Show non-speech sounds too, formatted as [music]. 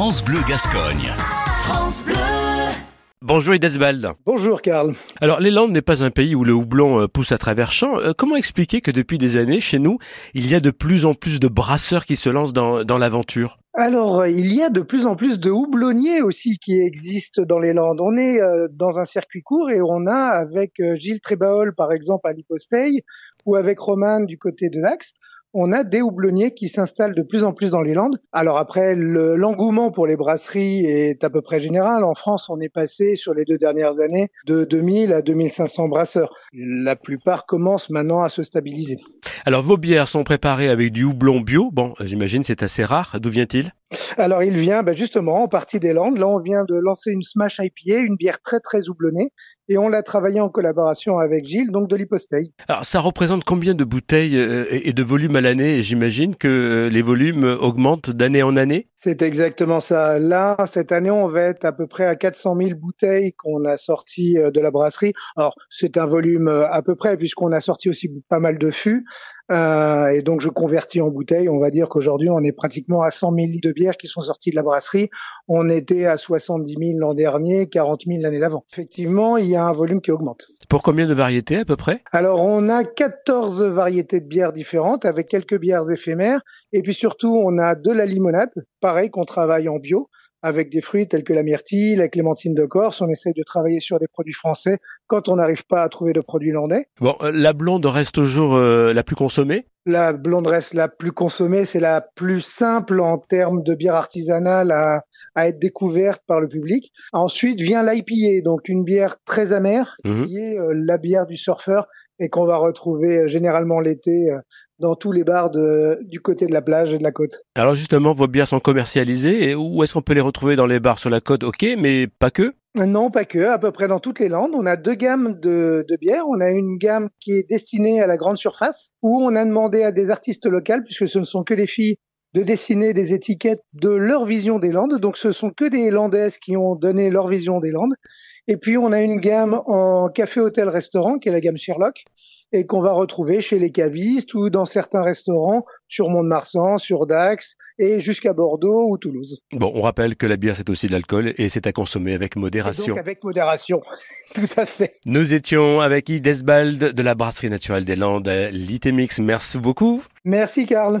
France Bleu Gascogne. France Bleu. Bonjour Idesbald. Bonjour Karl. Alors les Landes n'est pas un pays où le houblon euh, pousse à travers champs. Euh, comment expliquer que depuis des années, chez nous, il y a de plus en plus de brasseurs qui se lancent dans, dans l'aventure? Alors, il y a de plus en plus de houblonniers aussi qui existent dans les Landes. On est euh, dans un circuit court et on a avec Gilles Trébaol, par exemple, à Liposteil, ou avec Roman du côté de Dax, on a des houblonniers qui s'installent de plus en plus dans les Landes. Alors après, l'engouement pour les brasseries est à peu près général. En France, on est passé sur les deux dernières années de 2000 à 2500 brasseurs. La plupart commencent maintenant à se stabiliser. Alors vos bières sont préparées avec du houblon bio. Bon, j'imagine c'est assez rare. D'où vient-il? Alors il vient ben, justement en partie des Landes. Là on vient de lancer une Smash IPA, une bière très très houblonnée, et on l'a travaillé en collaboration avec Gilles, donc de l'Hyposteil. Alors ça représente combien de bouteilles euh, et de volumes à l'année? J'imagine que euh, les volumes augmentent d'année en année? C'est exactement ça. Là, cette année, on va être à peu près à 400 000 bouteilles qu'on a sorties euh, de la brasserie. Alors, c'est un volume à peu près, puisqu'on a sorti aussi pas mal de fûts. Euh, et donc, je convertis en bouteilles. On va dire qu'aujourd'hui, on est pratiquement à 100 000 litres de bière qui sont sortis de la brasserie. On était à 70 000 l'an dernier, 40 000 l'année d'avant. Effectivement, il y a un volume qui augmente. Pour combien de variétés à peu près? Alors on a 14 variétés de bières différentes avec quelques bières éphémères et puis surtout on a de la limonade, pareil qu'on travaille en bio avec des fruits tels que la myrtille, la clémentine de Corse. On essaye de travailler sur des produits français quand on n'arrive pas à trouver de produits landais. Bon, euh, la blonde reste toujours euh, la plus consommée? La blonde reste la plus consommée, c'est la plus simple en termes de bière artisanale à, à être découverte par le public. Ensuite vient l'IPA, donc une bière très amère, mhm. qui est euh, la bière du surfeur et qu'on va retrouver généralement l'été dans tous les bars de, du côté de la plage et de la côte. Alors justement, vos bières sont commercialisées et où est-ce qu'on peut les retrouver dans les bars? Sur la côte Ok, mais pas que? Non, pas que, à peu près dans toutes les landes. On a deux gammes de, de bières. On a une gamme qui est destinée à la grande surface, où on a demandé à des artistes locales, puisque ce ne sont que les filles, de dessiner des étiquettes de leur vision des Landes. Donc ce sont que des Landaises qui ont donné leur vision des Landes. Et puis on a une gamme en café, hôtel, restaurant, qui est la gamme Sherlock, et qu'on va retrouver chez les cavistes ou dans certains restaurants sur Mont-de-Marsan, sur Dax et jusqu'à Bordeaux ou Toulouse. Bon, on rappelle que la bière c'est aussi de l'alcool et c'est à consommer avec modération. donc avec modération, [laughs] tout à fait. Nous étions avec Idesbald de la brasserie naturelle des Landes, Litemix. Merci beaucoup. Merci Karl.